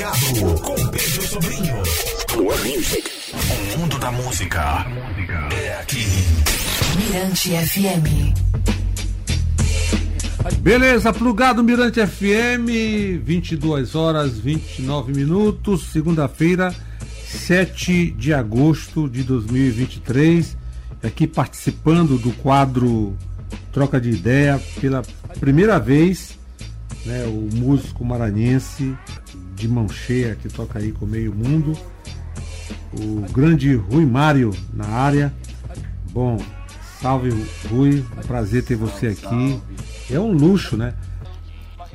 Plugado com Pedro Sobrinho. One Music. O mundo da música é aqui. Mirante FM. Beleza, plugado Mirante FM, 22 horas 29 minutos, segunda-feira, 7 de agosto de 2023. Aqui participando do quadro Troca de Ideia pela primeira vez, né, o músico maranhense de mão cheia que toca aí com meio mundo, o grande Rui Mário na área. Bom, salve Rui, um prazer ter você aqui. É um luxo, né?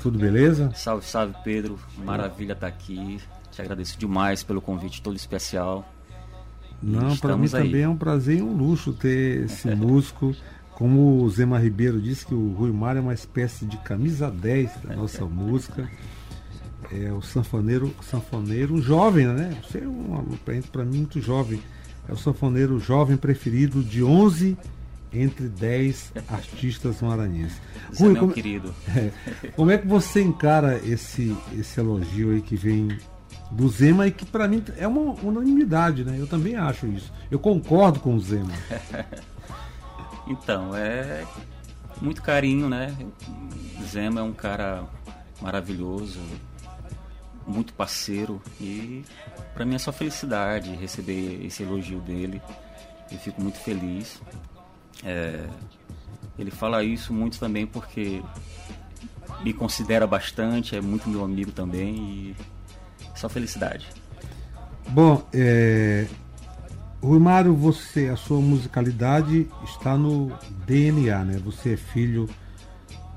Tudo beleza? Salve, salve Pedro, maravilha estar tá aqui. Te agradeço demais pelo convite todo especial. Não, para mim aí. também é um prazer e um luxo ter esse músico. Como o Zema Ribeiro disse que o Rui Mário é uma espécie de camisa 10 da nossa música. É o sanfoneiro, sanfoneiro jovem, né? Você é um para mim muito jovem. É o sanfoneiro jovem preferido de 11 entre 10 artistas maranhenses. Rui, meu como, querido. É, como é que você encara esse, esse elogio aí que vem do Zema e que para mim é uma unanimidade, né? Eu também acho isso. Eu concordo com o Zema. então, é muito carinho, né? Zema é um cara maravilhoso, muito parceiro e para mim é só felicidade receber esse elogio dele. Eu fico muito feliz. É, ele fala isso muito também porque me considera bastante, é muito meu amigo também e só felicidade. Bom, é, Rui Mário, você, a sua musicalidade está no DNA, né? Você é filho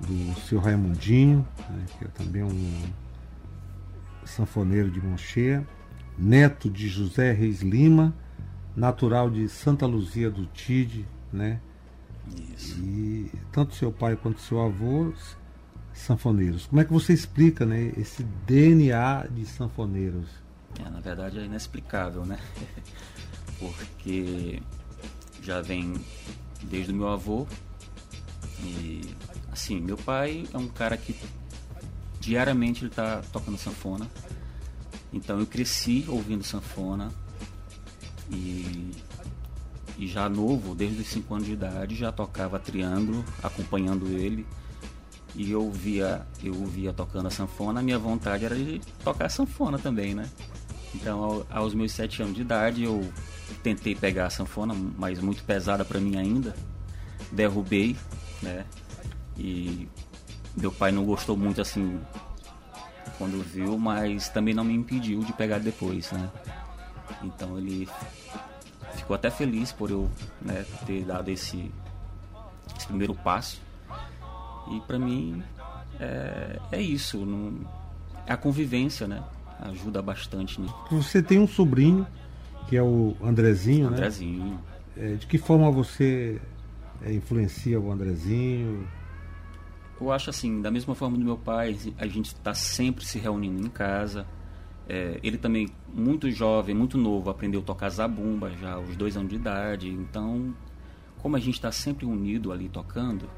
do seu Raimundinho, né? que é também um sanfoneiro de mão cheia, neto de José Reis Lima, natural de Santa Luzia do Tide, né? Isso. E tanto seu pai quanto seu avô sanfoneiros. Como é que você explica, né, esse DNA de sanfoneiros? É, na verdade é inexplicável, né? Porque já vem desde o meu avô e assim, meu pai é um cara que diariamente ele tá tocando sanfona. Então eu cresci ouvindo sanfona e e já novo, desde os 5 anos de idade, já tocava triângulo, acompanhando ele. E eu via, eu via tocando a sanfona, a minha vontade era de tocar a sanfona também, né? Então, aos meus 7 anos de idade, eu tentei pegar a sanfona, mas muito pesada para mim ainda. Derrubei, né? E meu pai não gostou muito assim quando viu, mas também não me impediu de pegar depois, né? Então ele ficou até feliz por eu né, ter dado esse, esse, primeiro passo. E para mim é, é isso, não, é a convivência, né? Ajuda bastante nisso. Você tem um sobrinho que é o Andrezinho, Andrezinho. né? É, de que forma você é, influencia o Andrezinho? Eu acho assim, da mesma forma do meu pai, a gente está sempre se reunindo em casa, é, ele também, muito jovem, muito novo, aprendeu a tocar zabumba já aos dois anos de idade. Então, como a gente está sempre unido ali tocando,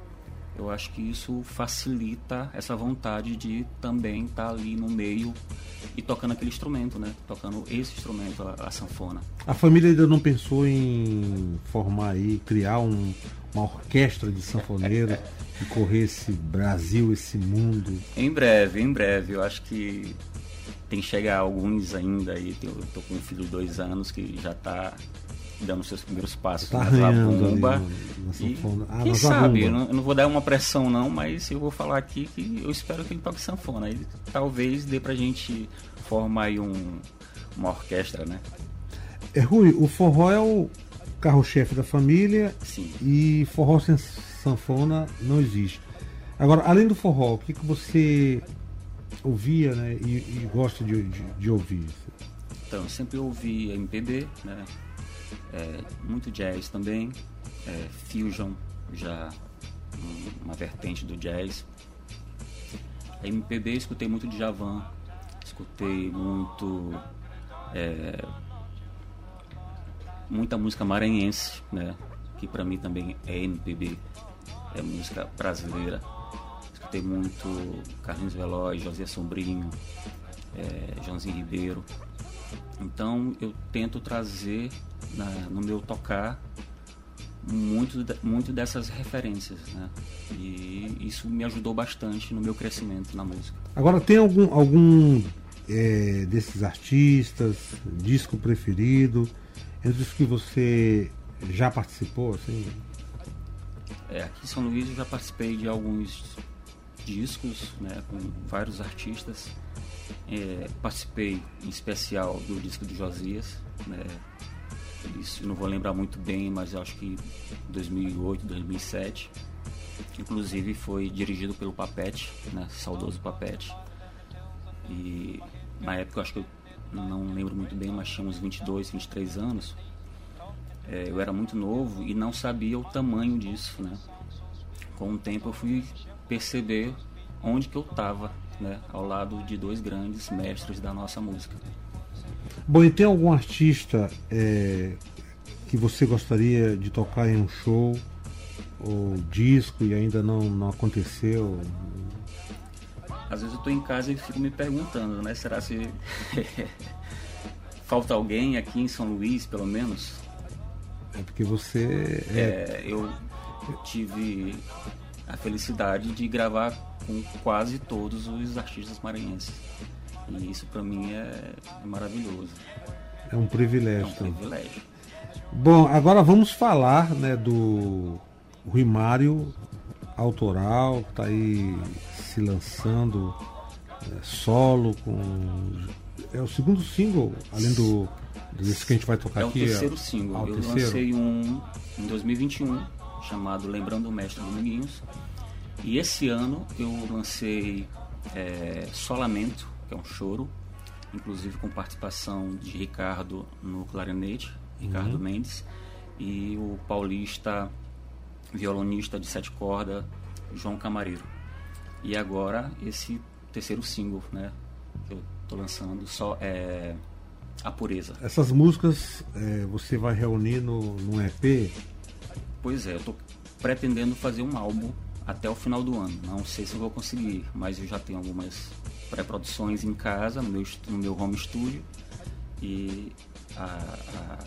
eu acho que isso facilita essa vontade de também estar tá ali no meio e tocando aquele instrumento, né? Tocando esse instrumento, a, a sanfona. A família ainda não pensou em formar aí, criar um, uma orquestra de sanfoneiros que corresse Brasil, esse mundo? Em breve, em breve. Eu acho que tem que chegar alguns ainda aí. Eu tô com um filho de dois anos que já está dando seus primeiros passos tá na zabumba. E, ah, quem sabe, eu não, eu não, vou dar uma pressão não, mas eu vou falar aqui que eu espero que ele toque sanfona. Aí talvez dê pra gente formar aí um, uma orquestra, né? É, Rui, o forró é o carro-chefe da família Sim. e forró sem sanfona não existe. Agora, além do forró, o que, que você ouvia né, e, e gosta de, de, de, ouvir? Então, eu sempre ouvi MPB, né? É, muito jazz também, é, fusion, já uma vertente do jazz. MPB escutei muito de Javan, escutei muito é, muita música maranhense, né? Que para mim também é MPB, é música brasileira escutei muito Carlinhos Veloz, José Sombrinho, é, Joãozinho Ribeiro. Então eu tento trazer na, no meu tocar muito, muito dessas referências, né? E isso me ajudou bastante no meu crescimento na música. Agora tem algum, algum é, desses artistas, disco preferido, entre os que você já participou, assim? É, aqui em São Luís eu já participei de alguns discos, né, com vários artistas. É, participei em especial do disco do Josias, né, isso não vou lembrar muito bem, mas acho que 2008, 2007. Inclusive foi dirigido pelo Papete, né, saudoso Papete. E na época acho que eu não lembro muito bem, mas tinha uns 22, 23 anos. É, eu era muito novo e não sabia o tamanho disso, né? Com o tempo eu fui perceber onde que eu estava, né? Ao lado de dois grandes mestres da nossa música. Bom, e tem algum artista é, que você gostaria de tocar em um show ou disco e ainda não, não aconteceu? Às vezes eu estou em casa e fico me perguntando, né? Será se falta alguém aqui em São Luís, pelo menos? É porque você. É... É, eu tive a felicidade de gravar com quase todos os artistas maranhenses. E isso para mim é, é, maravilhoso. É um privilégio. É um privilégio. Bom, agora vamos falar né, do Rui Mário autoral, que está aí se lançando é, solo com. É o segundo single, além do desse que a gente vai tocar é aqui. É o terceiro single. Ah, Eu terceiro? lancei um em 2021 chamado Lembrando o Mestre Dominguinhos. E esse ano eu lancei é, Solamento, que é um choro, inclusive com participação de Ricardo no clarinete, Ricardo uhum. Mendes, e o paulista violonista de sete cordas, João Camareiro. E agora esse terceiro single, né, que eu tô lançando, só é a pureza. Essas músicas é, você vai reunir no, no EP? Pois é, eu tô pretendendo fazer um álbum até o final do ano. Não sei se eu vou conseguir, mas eu já tenho algumas pré-produções em casa, no meu, no meu home studio. E a, a,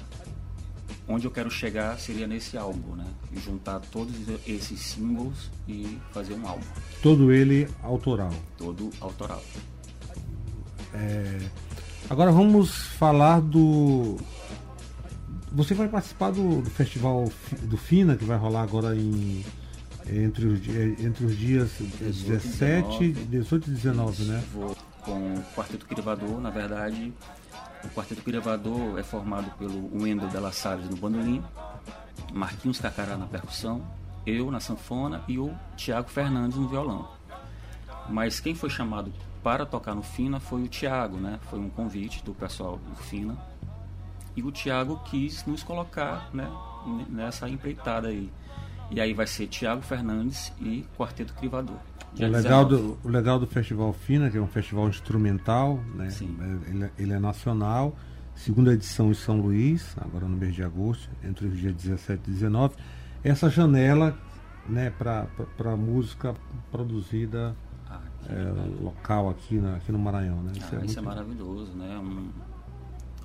onde eu quero chegar seria nesse álbum, né? Juntar todos esses singles e fazer um álbum. Todo ele autoral? Todo autoral. É... Agora vamos falar do. Você vai participar do, do festival do FINA que vai rolar agora em entre os, entre os dias 17, 18 e 19, né? Vou com o Quarteto Crivador, na verdade, o Quarteto Crivador é formado pelo Wendel Della Salles no bandolim, Marquinhos Cacará na percussão, eu na sanfona e o Tiago Fernandes no violão. Mas quem foi chamado para tocar no Fina foi o Tiago, né? Foi um convite do pessoal do Fina. E o Tiago quis nos colocar né, nessa empreitada aí. E aí vai ser Tiago Fernandes e Quarteto Crivador. O legal, do, o legal do Festival Fina, que é um festival instrumental, né? É, ele, é, ele é nacional, segunda edição em São Luís, agora no mês de agosto, entre os dias 17 e 19. Essa janela né, para música produzida ah, é, local aqui, na, aqui no Maranhão. Né? Isso, ah, é, isso é maravilhoso, né? Um,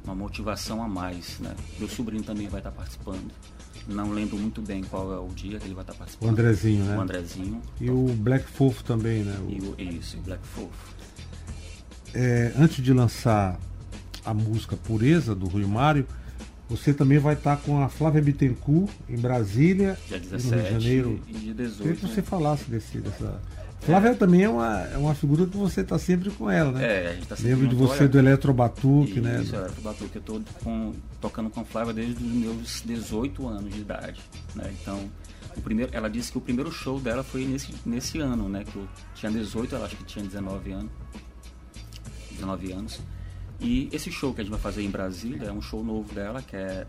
uma motivação a mais. Né? Meu sobrinho também vai estar participando. Não lembro muito bem qual é o dia que ele vai estar participando. O Andrezinho, né? O Andrezinho. E o Black Fofo também, né? O... E o, isso, o Black Fofo. É, antes de lançar a música Pureza, do Rui Mário, você também vai estar com a Flávia Bittencourt em Brasília, dia 17 no Rio de Janeiro. E dia 18. Queria que você né? falasse desse, dessa, Flávia também é uma, é uma figura que você está sempre com ela, né? É, a gente tá sempre Lembro de você do Eletrobatuque, né? Isso, Eletrobatuque. Eu estou tocando com Flávia desde os meus 18 anos de idade, né? Então, o primeiro, ela disse que o primeiro show dela foi nesse, nesse ano, né? Que eu tinha 18, ela acho que tinha 19 anos. 19 anos. E esse show que a gente vai fazer em Brasília é um show novo dela, que é,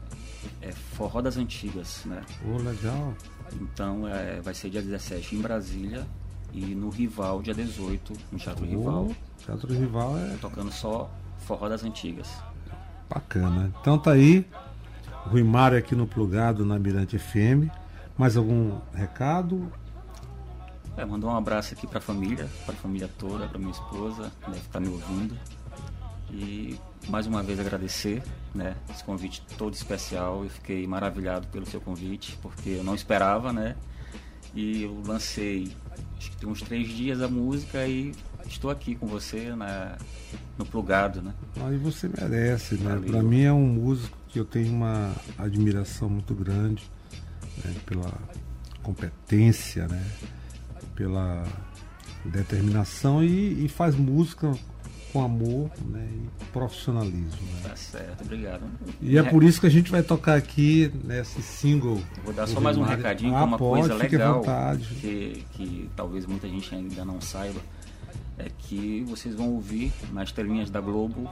é Forró das Antigas, né? Oh, legal. Então, é, vai ser dia 17 em Brasília e no Rival, dia 18, no Teatro oh, Rival. Teatro Rival é. Tocando só forró das antigas. Bacana. Então tá aí. Rui Mário aqui no Plugado na Mirante FM. Mais algum recado? É, mandar um abraço aqui para a família, para a família toda, para minha esposa, que deve estar me ouvindo. E mais uma vez agradecer, né? Esse convite todo especial. Eu fiquei maravilhado pelo seu convite, porque eu não esperava, né? E eu lancei, acho que tem uns três dias a música e estou aqui com você na, no plugado, né? Aí você merece, né? Para mim é um músico que eu tenho uma admiração muito grande né? pela competência, né? Pela determinação e, e faz música com amor né? e profissionalismo. Né? Tá certo, obrigado. E é por isso que a gente vai tocar aqui nesse single. Vou dar só mais um recadinho, ah, é uma pode, coisa legal que, que talvez muita gente ainda não saiba, é que vocês vão ouvir nas telinhas da Globo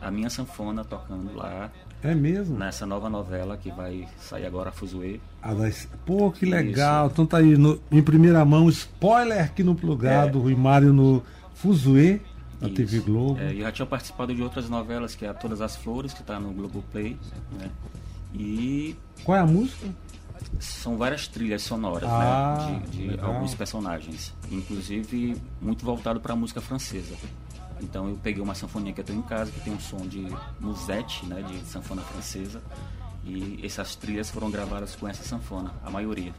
a minha sanfona tocando lá É mesmo? nessa nova novela que vai sair agora, Fuzuê. Ah, das- Pô, que legal. Então tá aí, no- em primeira mão, spoiler aqui no plugado, É. Rui Mário no Fuzuê, na Isso. TV Globo. É, eu já tinha participado de outras novelas, que é a Todas as Flores, que está no Globoplay, né? E Qual é a música? são várias trilhas sonoras, Ah, né? De, de alguns personagens. Inclusive, muito voltado para a música francesa. Então eu peguei uma sanfoninha que eu tenho em casa, que tem um som de musette, né? De sanfona francesa. E essas trilhas foram gravadas com essa sanfona, a maioria.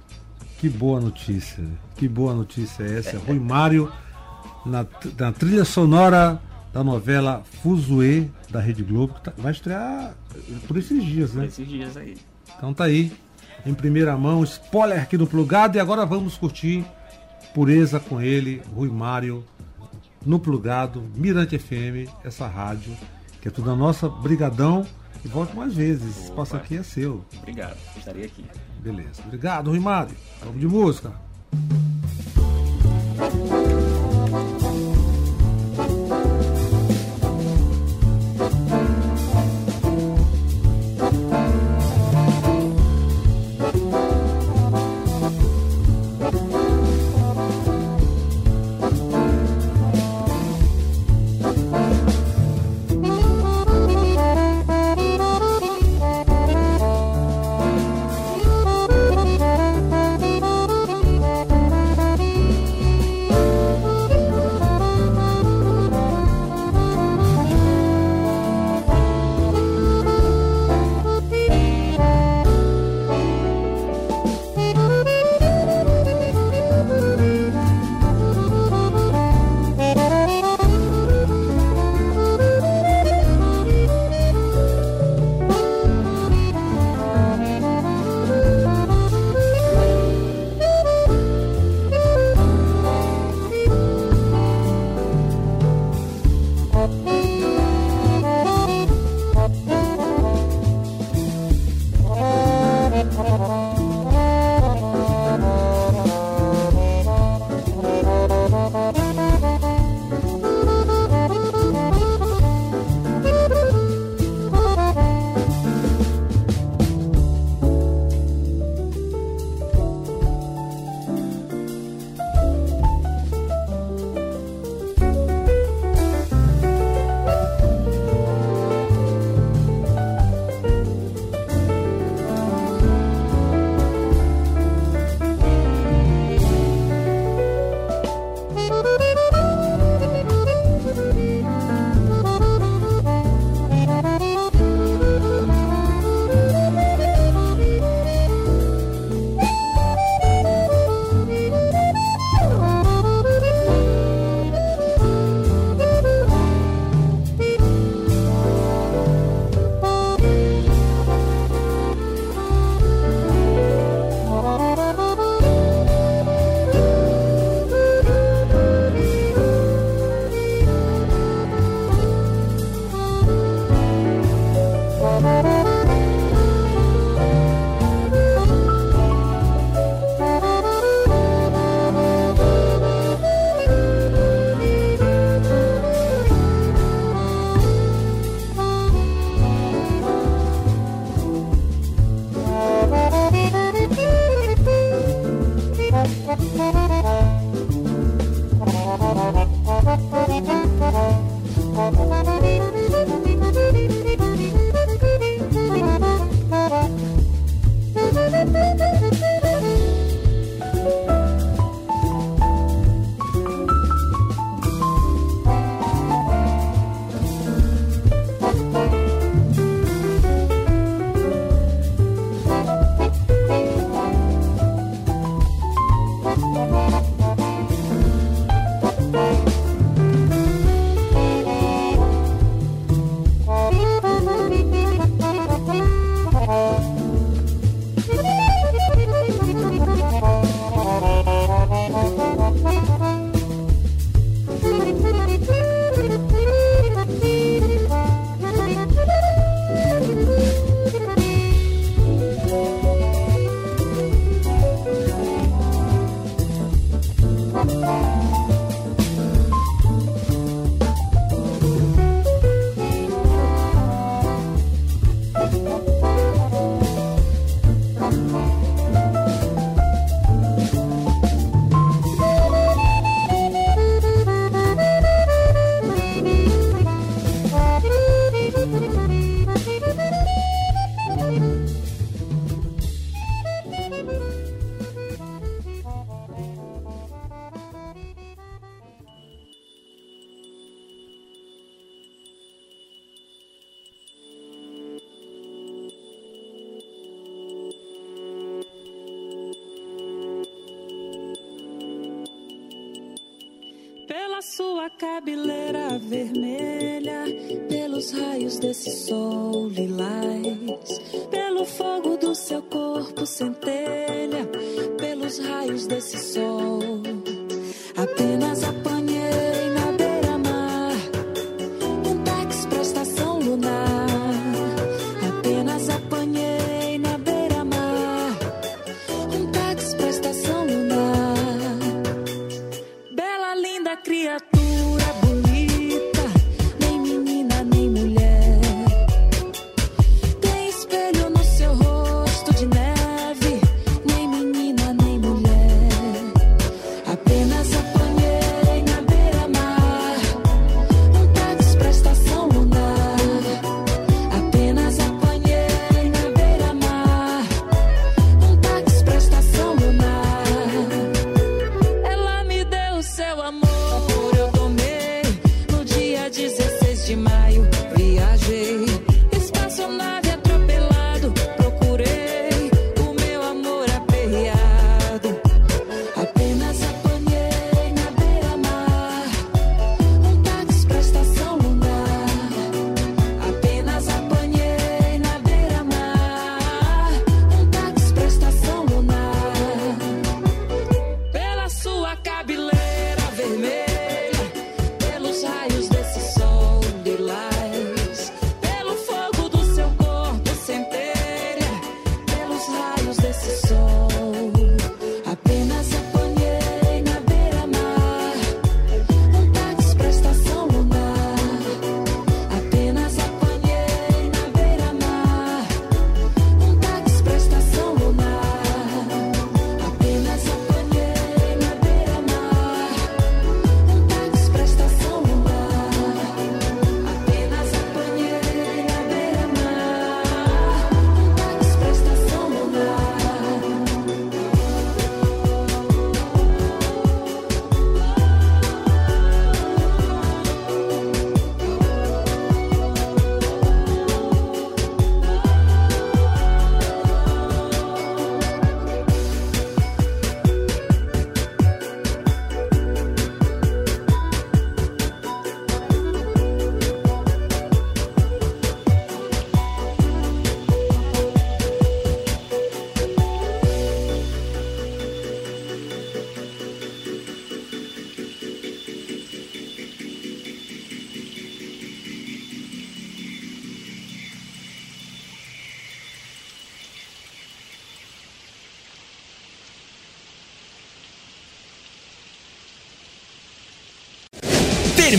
Que boa notícia. Que boa notícia é essa. Rui Mário na, na trilha sonora da novela Fuzuê da Rede Globo, que tá- vai estrear por esses dias, Por né? esses dias aí. Então tá aí, em primeira mão, spoiler aqui no plugado e agora vamos curtir Pureza com ele, Rui Mário, no plugado, Mirante FM, essa rádio, que é tudo a nossa, brigadão e volte mais vezes. Esse espaço Opa. aqui é seu. Obrigado, estarei aqui. Beleza. Obrigado, Rui Mário. Vamos de música. Thank you. desse sol lilás, pelo fogo do seu corpo centelha, pelos raios desse sol.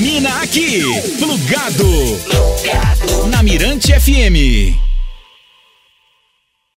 termina aqui. Plugado. Plugado. Na Mirante FM.